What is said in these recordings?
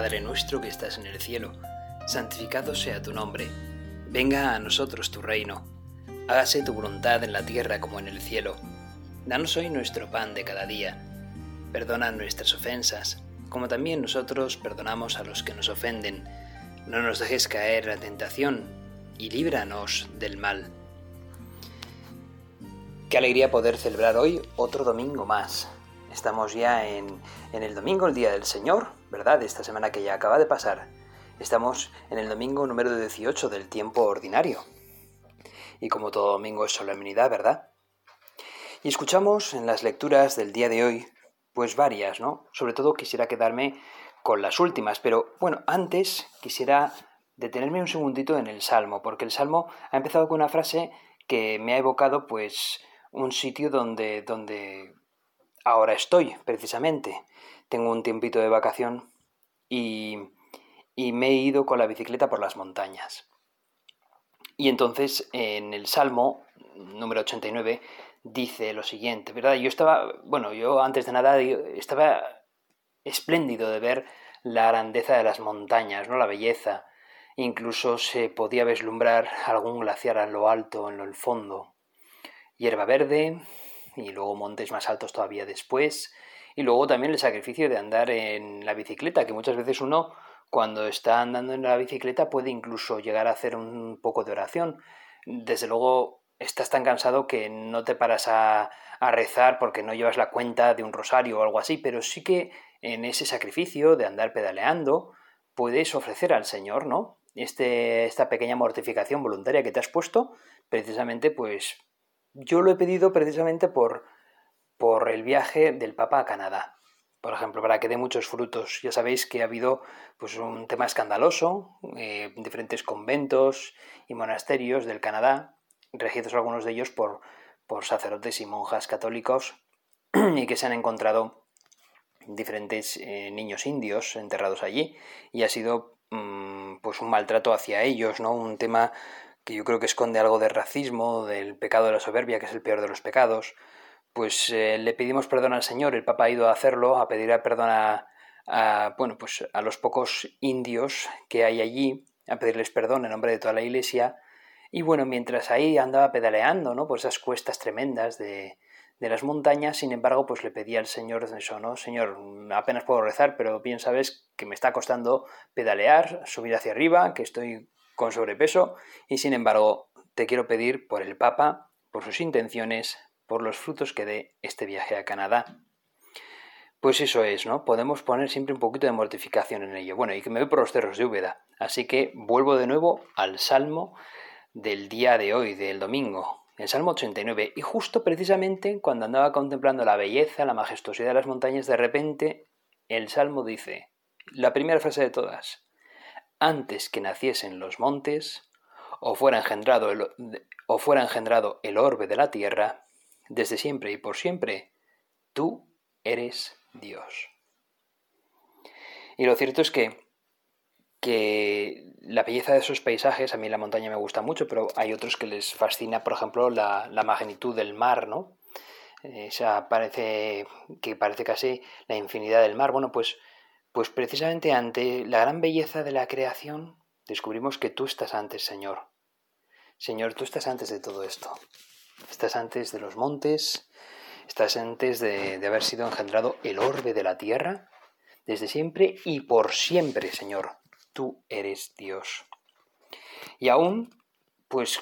Padre nuestro que estás en el cielo, santificado sea tu nombre. Venga a nosotros tu reino. Hágase tu voluntad en la tierra como en el cielo. Danos hoy nuestro pan de cada día. Perdona nuestras ofensas, como también nosotros perdonamos a los que nos ofenden. No nos dejes caer en la tentación y líbranos del mal. Qué alegría poder celebrar hoy otro domingo más. Estamos ya en, el domingo, el Día del Señor, ¿verdad? Esta semana que ya acaba de pasar. Estamos en el domingo número 18 del tiempo ordinario. Y como todo domingo es solemnidad, ¿verdad? Y escuchamos en las lecturas del día de hoy, pues varias, ¿no? Sobre todo quisiera quedarme con las últimas, pero bueno, antes quisiera detenerme un segundito en el Salmo, porque el Salmo ha empezado con una frase que me ha evocado pues un sitio donde, donde ahora estoy, precisamente. Tengo un tiempito de vacación y, y me he ido con la bicicleta por las montañas. Y entonces en el Salmo número 89 dice lo siguiente, ¿verdad? Yo estaba, bueno, yo antes de nada estaba espléndido de ver la grandeza de las montañas, ¿no? La belleza. Incluso se podía vislumbrar algún glaciar a lo alto, en el fondo. Hierba verde, y luego montes más altos todavía después. Y luego también el sacrificio de andar en la bicicleta, que muchas veces uno cuando está andando en la bicicleta puede incluso llegar a hacer un poco de oración. Desde luego estás tan cansado que no te paras a, a rezar porque no llevas la cuenta de un rosario o algo así, pero sí que en ese sacrificio de andar pedaleando puedes ofrecer al Señor, ¿no? Este, esta pequeña mortificación voluntaria que te has puesto, precisamente pues yo lo he pedido precisamente por, por el viaje del Papa a Canadá. Por ejemplo, para que dé muchos frutos. Ya sabéis que ha habido pues, un tema escandaloso, eh, diferentes conventos y monasterios del Canadá, regidos algunos de ellos por, por sacerdotes y monjas católicos, y que se han encontrado diferentes eh, niños indios enterrados allí, y ha sido mm, pues un maltrato hacia ellos, ¿no? Un tema que yo creo que esconde algo de racismo, del pecado de la soberbia, que es el peor de los pecados, pues eh, le pedimos perdón al Señor, el Papa ha ido a hacerlo, a pedir perdón a, bueno, pues a los pocos indios que hay allí, a pedirles perdón en nombre de toda la iglesia, y bueno, mientras ahí andaba pedaleando, ¿no? Por esas cuestas tremendas de, de las montañas, sin embargo, pues le pedía al Señor eso, ¿no? Señor, apenas puedo rezar, pero bien sabes que me está costando pedalear, subir hacia arriba, que estoy con sobrepeso y sin embargo te quiero pedir por el Papa, por sus intenciones, por los frutos que dé este viaje a Canadá. Pues eso es, ¿no? Podemos poner siempre un poquito de mortificación en ello. Bueno, y que me voy por los cerros de Úbeda. Así que vuelvo de nuevo al Salmo del día de hoy, del domingo, el Salmo 89. Y justo precisamente cuando andaba contemplando la belleza, la majestuosidad de las montañas, de repente el Salmo dice, la primera frase de todas, antes que naciesen los montes, o fuera engendrado el, o fuera engendrado el orbe de la tierra, desde siempre y por siempre, tú eres Dios. Y lo cierto es que, que la belleza de esos paisajes, a mí la montaña me gusta mucho, pero hay otros que les fascina, por ejemplo, la, la magnitud del mar, ¿no? Esa parece que parece casi la infinidad del mar. Bueno, pues pues precisamente ante la gran belleza de la creación, descubrimos que tú estás antes, Señor. Señor, tú estás antes de todo esto. Estás antes de los montes, estás antes de, haber sido engendrado el orbe de la tierra, desde siempre y por siempre, Señor. Tú eres Dios. Y aún, pues,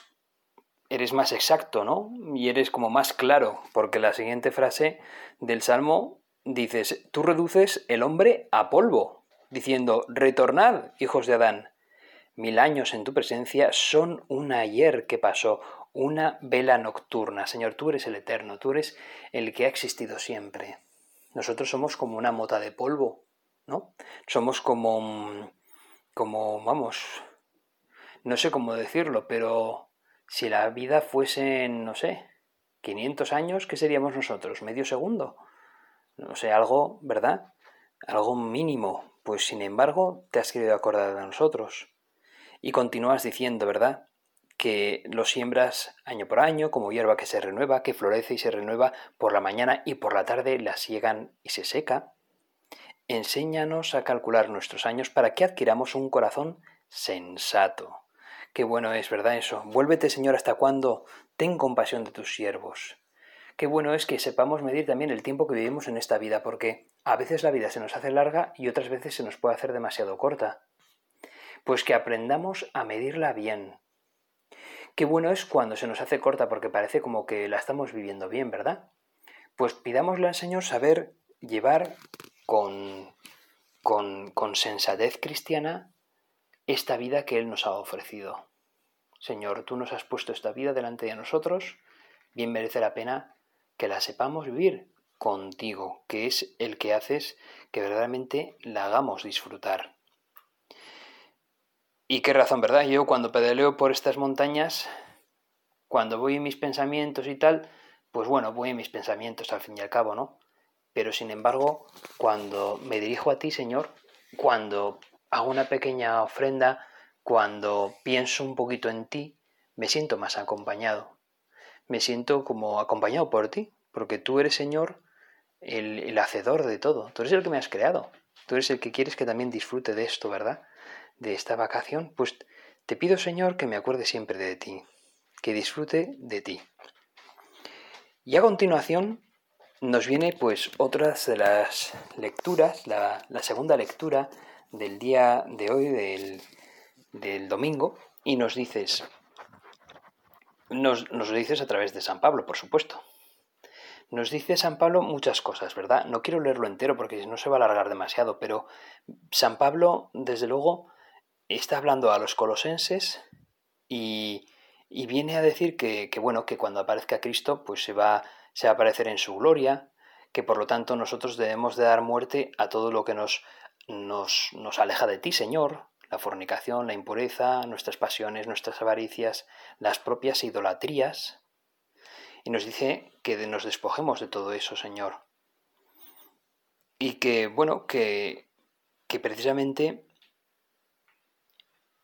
eres más exacto, ¿no? Y eres como más claro, porque la siguiente frase del Salmo dices, tú reduces el hombre a polvo, diciendo, retornad, hijos de Adán. Mil años en tu presencia son un ayer que pasó, una vela nocturna. Señor, tú eres el eterno, tú eres el que ha existido siempre. Nosotros somos como una mota de polvo, ¿no? Somos como, como, vamos, no sé cómo decirlo, pero si la vida fuese, no sé, 500 años, ¿qué seríamos nosotros? ¿Medio segundo? no sé, algo, ¿verdad? Algo mínimo, pues sin embargo te has querido acordar de nosotros. Y continúas diciendo, ¿verdad? Que lo siembras año por año como hierba que se renueva, que florece y se renueva por la mañana y por la tarde la siegan y se seca. enséñanos a calcular nuestros años para que adquiramos un corazón sensato. Qué bueno es, ¿verdad? Eso. Vuélvete, Señor, hasta cuándo. Ten compasión de tus siervos. Qué bueno es que sepamos medir también el tiempo que vivimos en esta vida, porque a veces la vida se nos hace larga y otras veces se nos puede hacer demasiado corta. Pues que aprendamos a medirla bien. Qué bueno es cuando se nos hace corta porque parece como que la estamos viviendo bien, ¿verdad? Pues pidámosle al Señor saber llevar con, con, con sensatez cristiana esta vida que Él nos ha ofrecido. Señor, tú nos has puesto esta vida delante de nosotros, bien merece la pena que la sepamos vivir contigo, que es el que haces que verdaderamente la hagamos disfrutar. Y qué razón, ¿verdad? Yo cuando pedaleo por estas montañas, cuando voy en mis pensamientos y tal, pues bueno, voy en mis pensamientos al fin y al cabo, ¿no? Pero sin embargo, cuando me dirijo a ti, Señor, cuando hago una pequeña ofrenda, cuando pienso un poquito en ti, me siento más acompañado me siento como acompañado por ti, porque tú eres, Señor, el, hacedor de todo. Tú eres el que me has creado. Tú eres el que quieres que también disfrute de esto, ¿verdad? De esta vacación. Pues te pido, Señor, que me acuerde siempre de ti, que disfrute de ti. Y a continuación nos viene pues otras de las lecturas, la, segunda lectura del día de hoy, del, del domingo, y nos dices, nos, lo dices a través de San Pablo, por supuesto. Nos dice San Pablo muchas cosas, ¿verdad? No quiero leerlo entero porque no se va a alargar demasiado, pero San Pablo, desde luego, está hablando a los colosenses y, viene a decir que, bueno, que cuando aparezca Cristo, pues se va, se va a aparecer en su gloria, que por lo tanto nosotros debemos de dar muerte a todo lo que nos, nos, nos aleja de ti, Señor, la fornicación, la impureza, nuestras pasiones, nuestras avaricias, las propias idolatrías. Y nos dice que nos despojemos de todo eso, Señor. Y que, bueno, que, que precisamente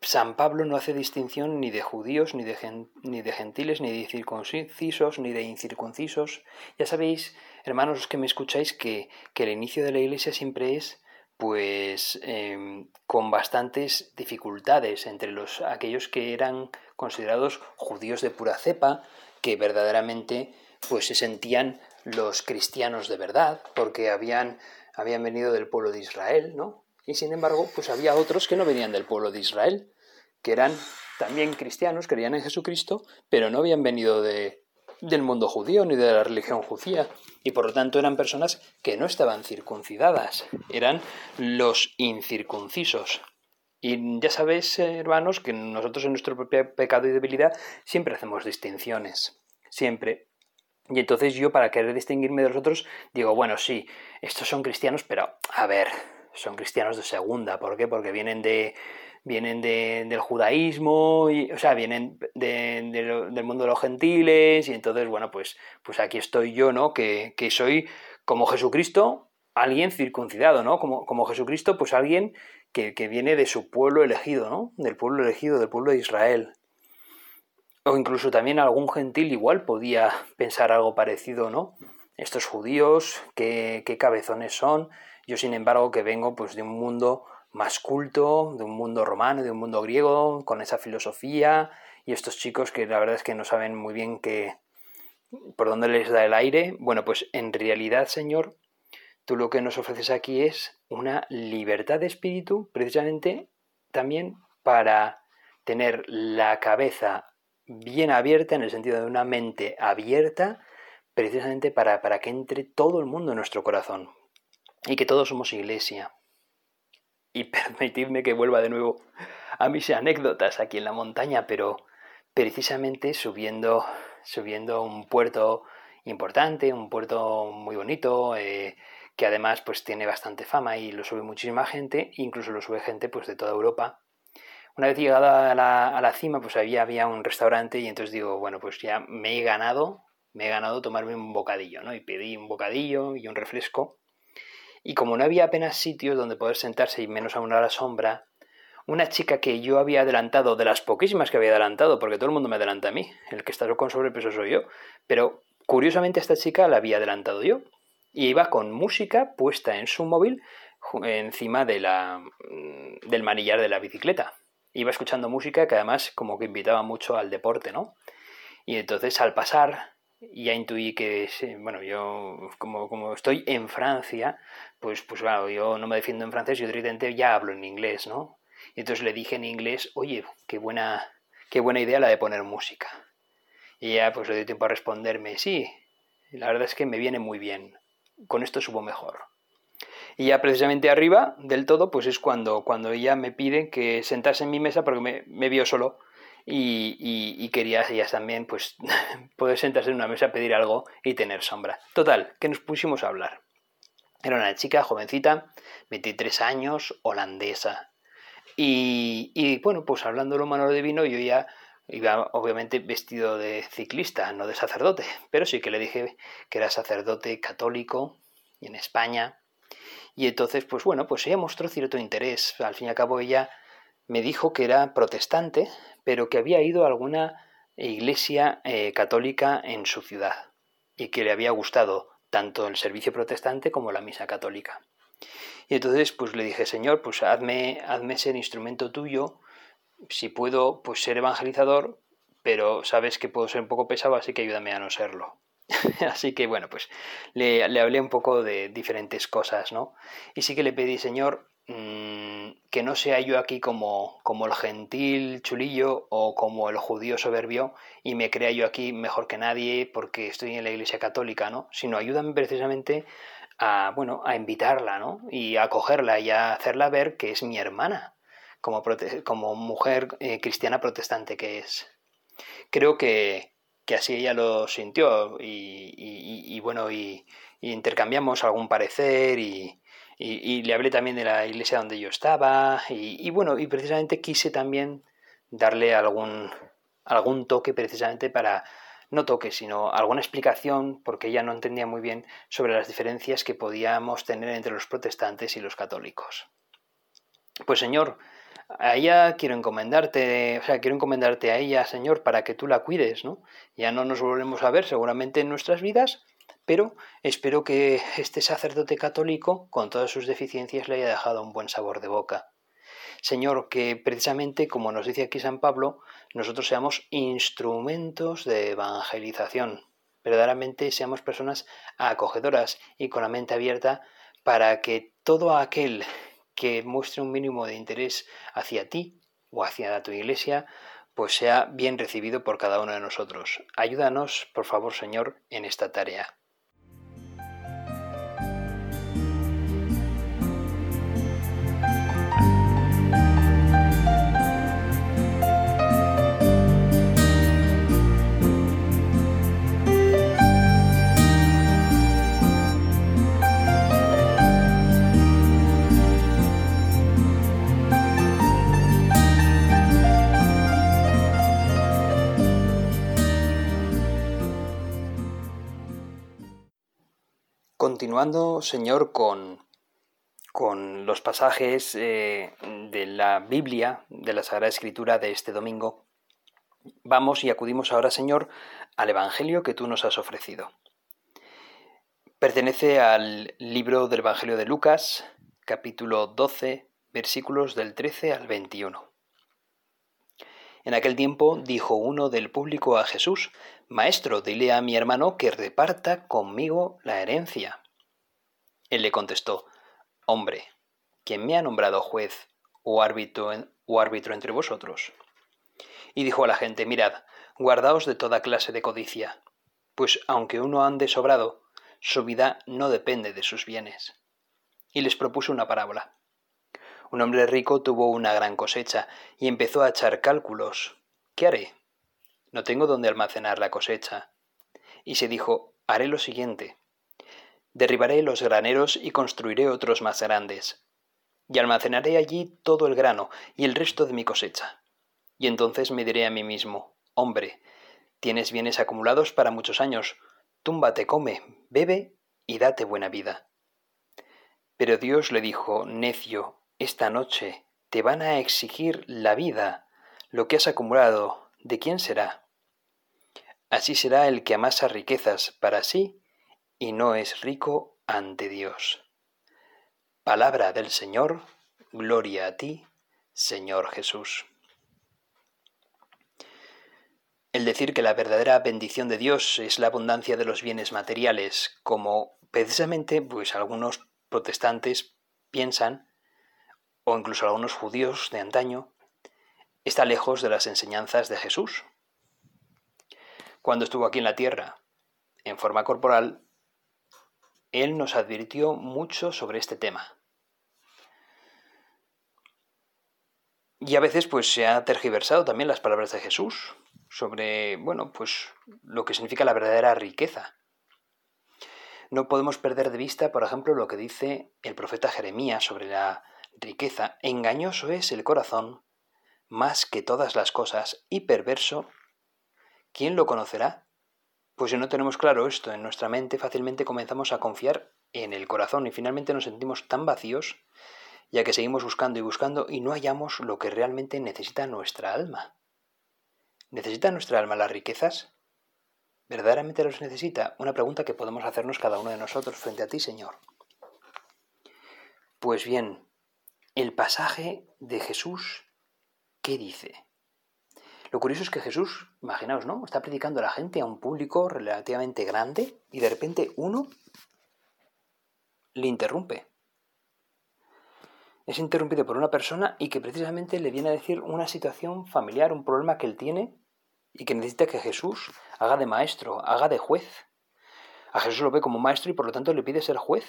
San Pablo no hace distinción ni de judíos, ni de, ni de gentiles, ni de circuncisos, ni de incircuncisos. Ya sabéis, hermanos que me escucháis, que, que el inicio de la iglesia siempre es pues em, con bastantes dificultades entre los aquellos que eran considerados judíos de pura cepa, que verdaderamente pues se sentían los cristianos de verdad, porque habían, habían venido del pueblo de Israel, ¿no? Y sin embargo, pues había otros que no venían del pueblo de Israel, que eran también cristianos, creían en Jesucristo, pero no habían venido de, del mundo judío ni de la religión judía y por lo tanto eran personas que no estaban circuncidadas, eran los incircuncisos. Y ya sabéis, hermanos, que nosotros en nuestro propio pecado y debilidad siempre hacemos distinciones, siempre. Y entonces yo, para querer distinguirme de los otros, digo, bueno, sí, estos son cristianos, pero a ver, son cristianos de segunda. ¿Por qué? Porque vienen de, vienen del judaísmo, y, o sea, vienen del mundo de los gentiles, y entonces, bueno, pues, pues aquí estoy yo, ¿no? Que, soy como Jesucristo, alguien circuncidado, ¿no? Como, como Jesucristo, pues alguien que, que, viene de su pueblo elegido, ¿no? Del pueblo elegido, del pueblo de Israel. O incluso también algún gentil igual podía pensar algo parecido, ¿no? Estos judíos, qué, qué cabezones son. Yo, sin embargo, que vengo pues de un mundo más culto, de un mundo romano, de un mundo griego, con esa filosofía, y estos chicos que la verdad es que no saben muy bien qué, por dónde les da el aire. Bueno, pues en realidad, Señor, tú lo que nos ofreces aquí es una libertad de espíritu, precisamente también para tener la cabeza bien abierta, en el sentido de una mente abierta, precisamente para, para que entre todo el mundo en nuestro corazón y que todos somos iglesia y permitidme que vuelva de nuevo a mis anécdotas aquí en la montaña, pero precisamente subiendo, subiendo un puerto importante, un puerto muy bonito, eh, que además pues tiene bastante fama y lo sube muchísima gente, incluso lo sube gente pues de toda Europa. Una vez llegada a la, a la cima, pues había, había un restaurante y entonces digo, bueno, pues ya me he ganado, me he ganado tomarme un bocadillo, ¿no? Y pedí un bocadillo y un refresco y como no había apenas sitios donde poder sentarse y menos aún a la sombra, una chica que yo había adelantado, de las poquísimas que había adelantado, porque todo el mundo me adelanta a mí, el que está con sobrepeso soy yo, pero curiosamente esta chica la había adelantado yo, y iba con música puesta en su móvil, encima de la, mm, del manillar de la bicicleta. Iba escuchando música que además como que invitaba mucho al deporte, ¿no? Y entonces al pasar ya intuí que, bueno, yo como, como estoy en Francia, pues, pues claro, yo no me defiendo en francés, yo directamente ya hablo en inglés, ¿no? Y entonces le dije en inglés, oye, qué buena, qué buena idea la de poner música. Y ya pues le dio tiempo a responderme, sí, la verdad es que me viene muy bien, con esto subo mejor. Y ya precisamente arriba del todo, pues es cuando, cuando ella me pide que sentase en mi mesa porque me vio solo y, y, quería ella también pues poder sentarse en una mesa, pedir algo y tener sombra. Total, que nos pusimos a hablar. Era una chica jovencita, 23 años, holandesa. Y, y bueno, pues hablando de lo humano divino, yo ya iba obviamente vestido de ciclista, no de sacerdote, pero sí que le dije que era sacerdote católico y en España. Y entonces, pues bueno, pues ella mostró cierto interés. Al fin y al cabo ella me dijo que era protestante, pero que había ido a alguna iglesia eh, católica en su ciudad y que le había gustado tanto el servicio protestante como la misa católica. Y entonces pues le dije, Señor, pues hazme, hazme ser instrumento tuyo, si puedo pues ser evangelizador, pero sabes que puedo ser un poco pesado, así que ayúdame a no serlo. así que bueno, pues le, le, hablé un poco de diferentes cosas, ¿no? Y sí que le pedí, Señor, mmm, que no sea yo aquí como, como el gentil chulillo o como el judío soberbio y me crea yo aquí mejor que nadie porque estoy en la iglesia católica, ¿no? Sino ayúdame precisamente a, bueno, a invitarla, ¿no? Y a acogerla y a hacerla ver que es mi hermana, como, como mujer eh, cristiana protestante que es. Creo que, que así ella lo sintió y, y, y bueno, y, intercambiamos algún parecer y, y, le hablé también de la iglesia donde yo estaba y, bueno, y precisamente quise también darle algún, algún toque precisamente para, no toque, sino alguna explicación, porque ella no entendía muy bien sobre las diferencias que podíamos tener entre los protestantes y los católicos. Pues Señor, a ella quiero encomendarte, o sea, quiero encomendarte a ella, Señor, para que tú la cuides, ¿no? Ya no nos volvemos a ver seguramente en nuestras vidas, pero espero que este sacerdote católico, con todas sus deficiencias, le haya dejado un buen sabor de boca. Señor, que precisamente, como nos dice aquí San Pablo, nosotros seamos instrumentos de evangelización, verdaderamente seamos personas acogedoras y con la mente abierta para que todo aquel que muestre un mínimo de interés hacia ti o hacia tu iglesia, pues sea bien recibido por cada uno de nosotros. Ayúdanos, por favor, Señor, en esta tarea. Continuando, Señor, con, con los pasajes eh, de la Biblia, de la Sagrada Escritura de este domingo, vamos y acudimos ahora, Señor, al Evangelio que tú nos has ofrecido. Pertenece al libro del Evangelio de Lucas, capítulo 12, versículos del 13 al 21. En aquel tiempo dijo uno del público a Jesús, Maestro, dile a mi hermano que reparta conmigo la herencia. Él le contestó, Hombre, ¿quién me ha nombrado juez o árbitro, entre vosotros? Y dijo a la gente, Mirad, guardaos de toda clase de codicia, pues aunque uno ande sobrado, su vida no depende de sus bienes. Y les propuso una parábola. Un hombre rico tuvo una gran cosecha y empezó a echar cálculos. ¿Qué haré? no tengo dónde almacenar la cosecha. Y se dijo, haré lo siguiente, derribaré los graneros y construiré otros más grandes, y almacenaré allí todo el grano y el resto de mi cosecha. Y entonces me diré a mí mismo, hombre, tienes bienes acumulados para muchos años, túmbate, come, bebe y date buena vida. Pero Dios le dijo, necio, esta noche te van a exigir la vida, lo que has acumulado, ¿de quién será? Así será el que amasa riquezas para sí y no es rico ante Dios. Palabra del Señor, gloria a ti, Señor Jesús. El decir que la verdadera bendición de Dios es la abundancia de los bienes materiales, como precisamente pues algunos protestantes piensan, o incluso algunos judíos de antaño, está lejos de las enseñanzas de Jesús. Cuando estuvo aquí en la tierra, en forma corporal, él nos advirtió mucho sobre este tema. Y a veces pues se ha tergiversado también las palabras de Jesús sobre, bueno, pues lo que significa la verdadera riqueza. No podemos perder de vista, por ejemplo, lo que dice el profeta Jeremías sobre la riqueza. Engañoso es el corazón más que todas las cosas y perverso. ¿Quién lo conocerá? Pues si no tenemos claro esto en nuestra mente, fácilmente comenzamos a confiar en el corazón y finalmente nos sentimos tan vacíos, ya que seguimos buscando y buscando y no hallamos lo que realmente necesita nuestra alma. ¿Necesita nuestra alma las riquezas? ¿Verdaderamente los necesita? Una pregunta que podemos hacernos cada uno de nosotros frente a ti, Señor. Pues bien, el pasaje de Jesús, ¿qué dice? Lo curioso es que Jesús, imaginaos, ¿no? Está predicando a la gente, a un público relativamente grande, y de repente uno le interrumpe. Es interrumpido por una persona y que precisamente le viene a decir una situación familiar, un problema que él tiene y que necesita que Jesús haga de maestro, haga de juez. A Jesús lo ve como maestro y por lo tanto le pide ser juez.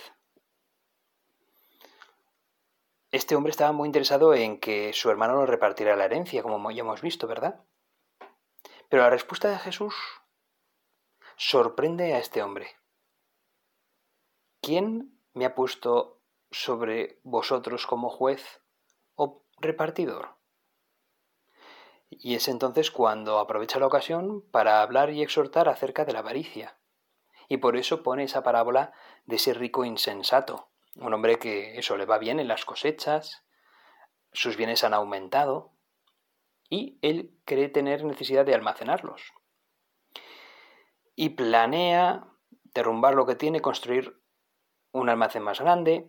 Este hombre estaba muy interesado en que su hermano lo repartiera la herencia, como ya hemos visto, ¿verdad? Pero la respuesta de Jesús sorprende a este hombre. ¿Quién me ha puesto sobre vosotros como juez o repartidor? Y es entonces cuando aprovecha la ocasión para hablar y exhortar acerca de la avaricia. Y por eso pone esa parábola de ese rico insensato, un hombre que eso le va bien en las cosechas, sus bienes han aumentado, y él cree tener necesidad de almacenarlos. Y planea derrumbar lo que tiene, construir un almacén más grande,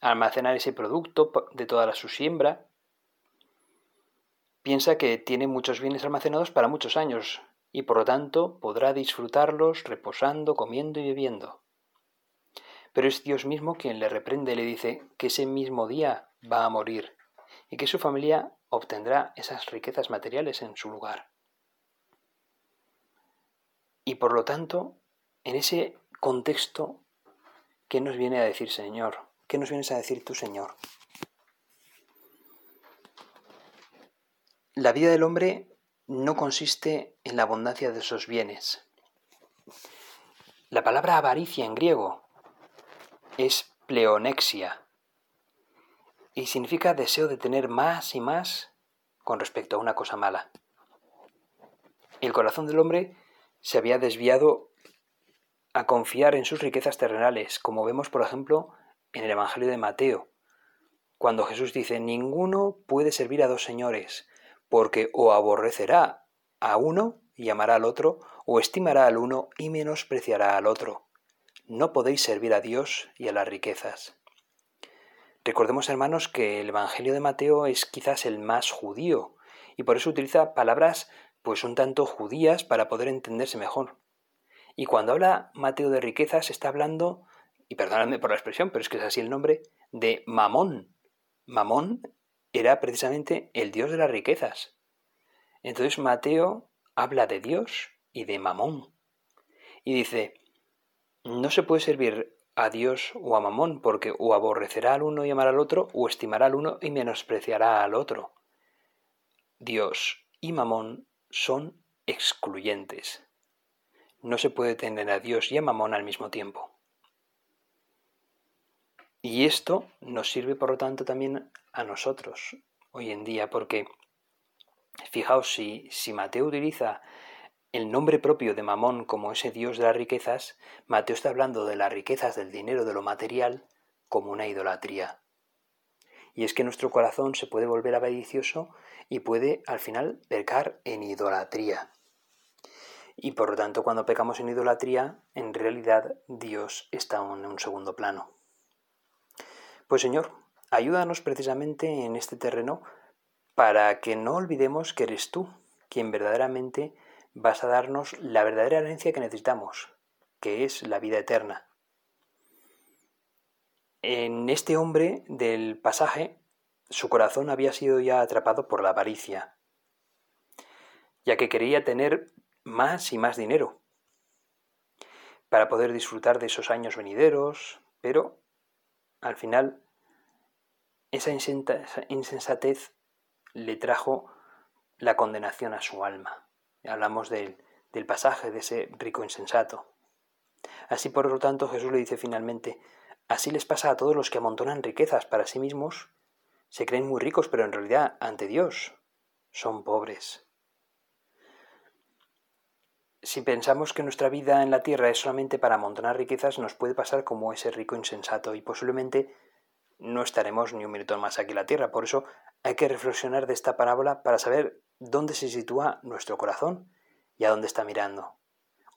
almacenar ese producto de toda su siembra. Piensa que tiene muchos bienes almacenados para muchos años y por lo tanto podrá disfrutarlos reposando, comiendo y bebiendo. Pero es Dios mismo quien le reprende y le dice que ese mismo día va a morir y que su familia obtendrá esas riquezas materiales en su lugar. Y por lo tanto, en ese contexto, ¿qué nos viene a decir Señor? ¿Qué nos vienes a decir tú, Señor? La vida del hombre no consiste en la abundancia de esos bienes. La palabra avaricia en griego es pleonexia, y significa deseo de tener más y más con respecto a una cosa mala. El corazón del hombre se había desviado a confiar en sus riquezas terrenales, como vemos por ejemplo en el Evangelio de Mateo, cuando Jesús dice, ninguno puede servir a dos señores, porque o aborrecerá a uno y amará al otro, o estimará al uno y menospreciará al otro. No podéis servir a Dios y a las riquezas. Recordemos, hermanos, que el Evangelio de Mateo es quizás el más judío y por eso utiliza palabras pues un tanto judías para poder entenderse mejor. Y cuando habla Mateo de riquezas está hablando, y perdonadme por la expresión, pero es que es así el nombre, de Mamón. Mamón era precisamente el dios de las riquezas. Entonces Mateo habla de Dios y de Mamón. Y dice, no se puede servir a Dios o a Mamón, porque o aborrecerá al uno y amará al otro, o estimará al uno y menospreciará al otro. Dios y Mamón son excluyentes. No se puede tener a Dios y a Mamón al mismo tiempo. Y esto nos sirve, por lo tanto, también a nosotros hoy en día, porque fijaos, si, si Mateo utiliza el nombre propio de Mamón como ese dios de las riquezas, Mateo está hablando de las riquezas del dinero, de lo material, como una idolatría. Y es que nuestro corazón se puede volver avaricioso y puede al final pecar en idolatría. Y por lo tanto, cuando pecamos en idolatría, en realidad Dios está en un segundo plano. Pues Señor, ayúdanos precisamente en este terreno para que no olvidemos que eres tú quien verdaderamente vas a darnos la verdadera herencia que necesitamos, que es la vida eterna. En este hombre del pasaje, su corazón había sido ya atrapado por la avaricia, ya que quería tener más y más dinero para poder disfrutar de esos años venideros, pero al final esa insensatez le trajo la condenación a su alma. Hablamos del, del pasaje de ese rico insensato. Así por lo tanto Jesús le dice finalmente, así les pasa a todos los que amontonan riquezas para sí mismos, se creen muy ricos, pero en realidad ante Dios son pobres. Si pensamos que nuestra vida en la tierra es solamente para amontonar riquezas, nos puede pasar como ese rico insensato y posiblemente no estaremos ni un minuto más aquí en la tierra. Por eso hay que reflexionar de esta parábola para saber dónde se sitúa nuestro corazón y a dónde está mirando.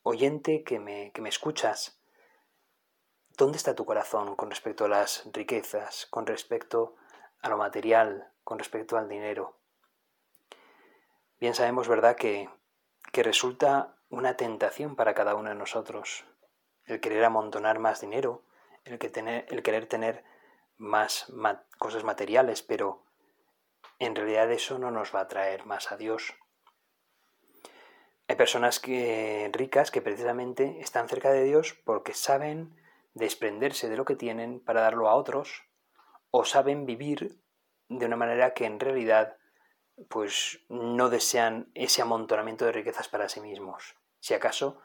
Oyente que me, que me escuchas, ¿dónde está tu corazón con respecto a las riquezas, con respecto a lo material, con respecto al dinero? Bien sabemos, ¿verdad?, que, que resulta una tentación para cada uno de nosotros el querer amontonar más dinero, el, que tener, el querer tener más cosas materiales, pero en realidad eso no nos va a traer más a Dios. Hay personas que, ricas que precisamente están cerca de Dios porque saben desprenderse de lo que tienen para darlo a otros o saben vivir de una manera que en realidad pues no desean ese amontonamiento de riquezas para sí mismos, si acaso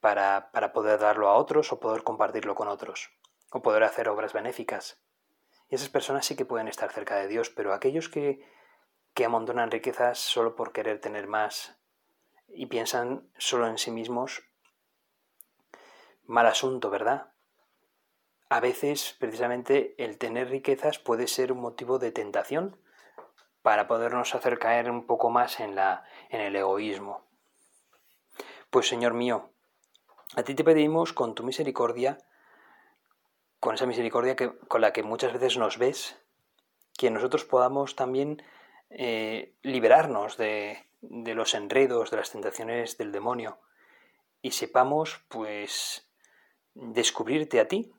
para, para poder darlo a otros o poder compartirlo con otros, o poder hacer obras benéficas. Y esas personas sí que pueden estar cerca de Dios, pero aquellos que, que amontonan riquezas solo por querer tener más y piensan solo en sí mismos, mal asunto, ¿verdad? A veces, precisamente, el tener riquezas puede ser un motivo de tentación para podernos hacer caer un poco más en, la, en el egoísmo. Pues, Señor mío, a ti te pedimos con tu misericordia con esa misericordia que, con la que muchas veces nos ves, que nosotros podamos también eh, liberarnos de, de los enredos, de las tentaciones del demonio y sepamos, pues, descubrirte a ti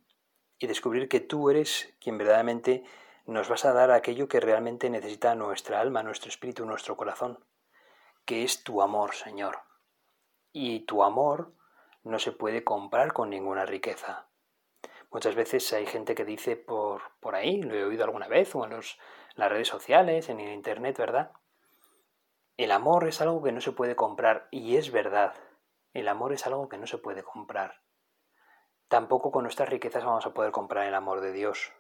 y descubrir que tú eres quien verdaderamente nos vas a dar aquello que realmente necesita nuestra alma, nuestro espíritu, nuestro corazón, que es tu amor, Señor. Y tu amor no se puede comprar con ninguna riqueza. Muchas veces hay gente que dice por, por ahí, lo he oído alguna vez, o en las redes sociales, en el Internet, ¿verdad? El amor es algo que no se puede comprar, y es verdad. El amor es algo que no se puede comprar. Tampoco con nuestras riquezas vamos a poder comprar el amor de Dios.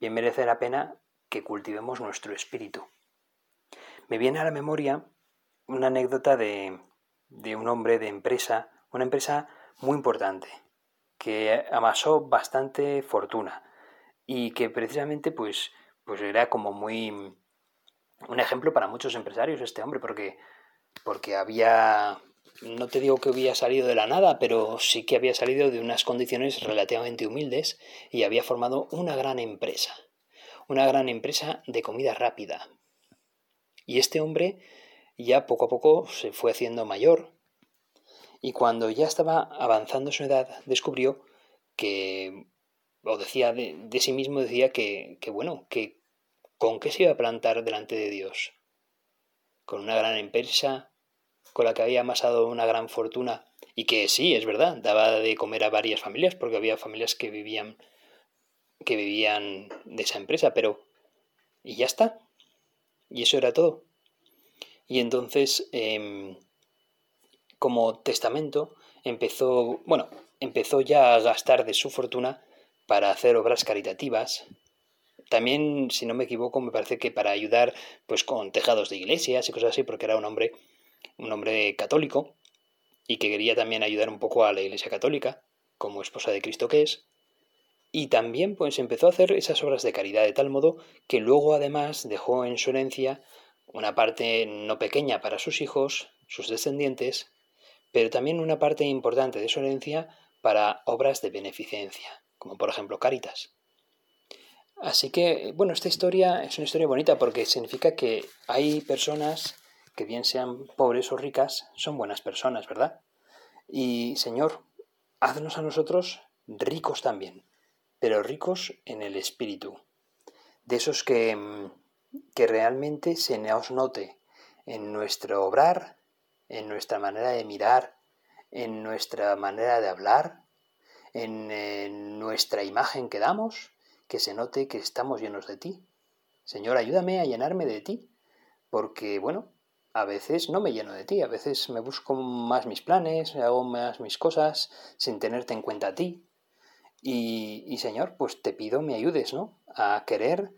Bien merece la pena que cultivemos nuestro espíritu. Me viene a la memoria una anécdota de, de un hombre de empresa, una empresa muy importante, que amasó bastante fortuna y que precisamente pues, pues era como muy un ejemplo para muchos empresarios este hombre porque, porque había, no te digo que había salido de la nada, pero sí que había salido de unas condiciones relativamente humildes y había formado una gran empresa, una gran empresa de comida rápida. Y este hombre ya poco a poco se fue haciendo mayor, y cuando ya estaba avanzando su edad, descubrió que, o decía de, sí mismo, decía que, que, bueno, que con qué se iba a plantar delante de Dios. Con una gran empresa, con la que había amasado una gran fortuna, y que sí, es verdad, daba de comer a varias familias, porque había familias que vivían, que vivían de esa empresa, pero... Y ya está. Y eso era todo. Y entonces... Eh, como testamento, empezó, bueno, empezó ya a gastar de su fortuna para hacer obras caritativas. También, si no me equivoco, me parece que para ayudar pues con tejados de iglesias y cosas así, porque era un hombre, un hombre católico y que quería también ayudar un poco a la Iglesia Católica, como esposa de Cristo que es. Y también pues empezó a hacer esas obras de caridad de tal modo que luego además dejó en su herencia una parte no pequeña para sus hijos, sus descendientes, pero también una parte importante de su herencia para obras de beneficencia, como por ejemplo Caritas. Así que, bueno, esta historia es una historia bonita porque significa que hay personas que bien sean pobres o ricas, son buenas personas, ¿verdad? Y Señor, haznos a nosotros ricos también, pero ricos en el espíritu, de esos que, mm, que realmente se nos note en nuestro obrar, en nuestra manera de mirar, en nuestra manera de hablar, en, nuestra imagen que damos, que se note que estamos llenos de ti. Señor, ayúdame a llenarme de ti, porque, bueno, a veces no me lleno de ti, a veces me busco más mis planes, hago más mis cosas sin tenerte en cuenta a ti. Y, y Señor, pues te pido me ayudes, ¿no? A querer,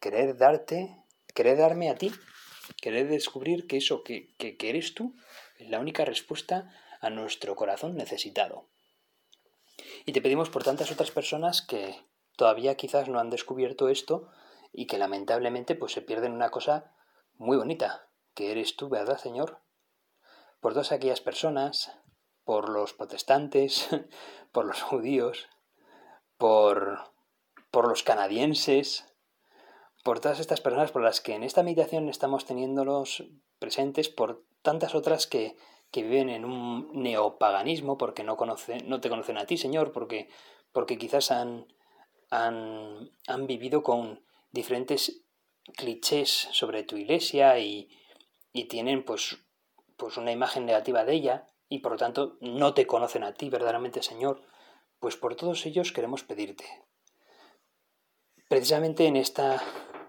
querer darte, querer darme a ti, querer descubrir que eso que, que, eres tú es la única respuesta a nuestro corazón necesitado. Y te pedimos por tantas otras personas que todavía quizás no han descubierto esto y que lamentablemente pues se pierden una cosa muy bonita, que eres tú, ¿verdad, Señor? Por todas aquellas personas, por los protestantes, por los judíos, por, por los canadienses, por todas estas personas por las que en esta meditación estamos teniéndolos presentes, por tantas otras que que viven en un neopaganismo porque no, conocen, no te conocen a ti, Señor, porque, porque quizás han, han, han vivido con diferentes clichés sobre tu iglesia y, y tienen pues, pues una imagen negativa de ella y por lo tanto no te conocen a ti verdaderamente, Señor, pues por todos ellos queremos pedirte. Precisamente en esta,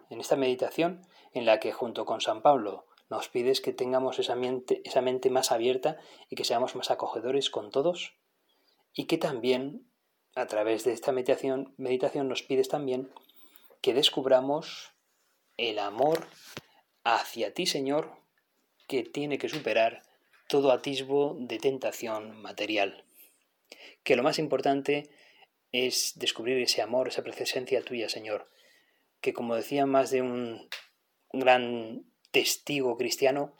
en esta meditación en la que junto con San Pablo nos pides que tengamos esa mente, más abierta y que seamos más acogedores con todos y que también a través de esta meditación, meditación nos pides también que descubramos el amor hacia ti, Señor, que tiene que superar todo atisbo de tentación material. Que lo más importante es descubrir ese amor, esa presencia tuya, Señor, que como decía más de un gran testigo cristiano,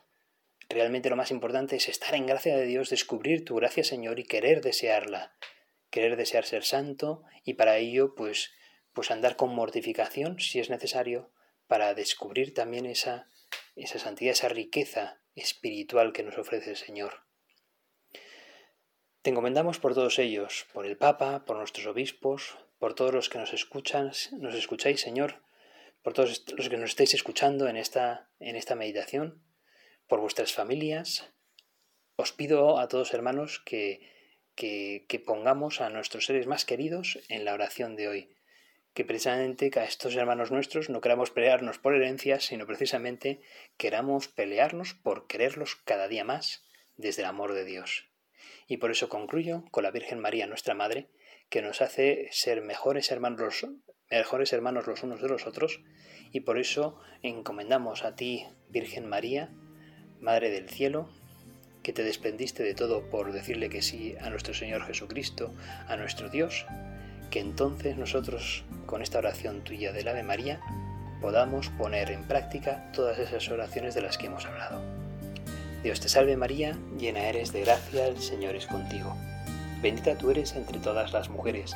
realmente lo más importante es estar en gracia de Dios, descubrir tu gracia, Señor, y querer desearla, querer desear ser santo, y para ello, pues, pues andar con mortificación, si es necesario, para descubrir también esa, esa santidad, esa riqueza espiritual que nos ofrece el Señor. Te encomendamos por todos ellos, por el Papa, por nuestros obispos, por todos los que nos escuchan, nos escucháis, Señor, por todos los que nos estáis escuchando en esta, en esta meditación, por vuestras familias. Os pido a todos hermanos que, que, que pongamos a nuestros seres más queridos en la oración de hoy. Que precisamente a estos hermanos nuestros no queramos pelearnos por herencias, sino precisamente queramos pelearnos por quererlos cada día más desde el amor de Dios. Y por eso concluyo con la Virgen María, nuestra Madre, que nos hace ser mejores hermanos, mejores hermanos los unos de los otros, y por eso encomendamos a ti, Virgen María, Madre del Cielo, que te desprendiste de todo por decirle que sí a nuestro Señor Jesucristo, a nuestro Dios, que entonces nosotros, con esta oración tuya del Ave María, podamos poner en práctica todas esas oraciones de las que hemos hablado. Dios te salve María, llena eres de gracia, el Señor es contigo. Bendita tú eres entre todas las mujeres,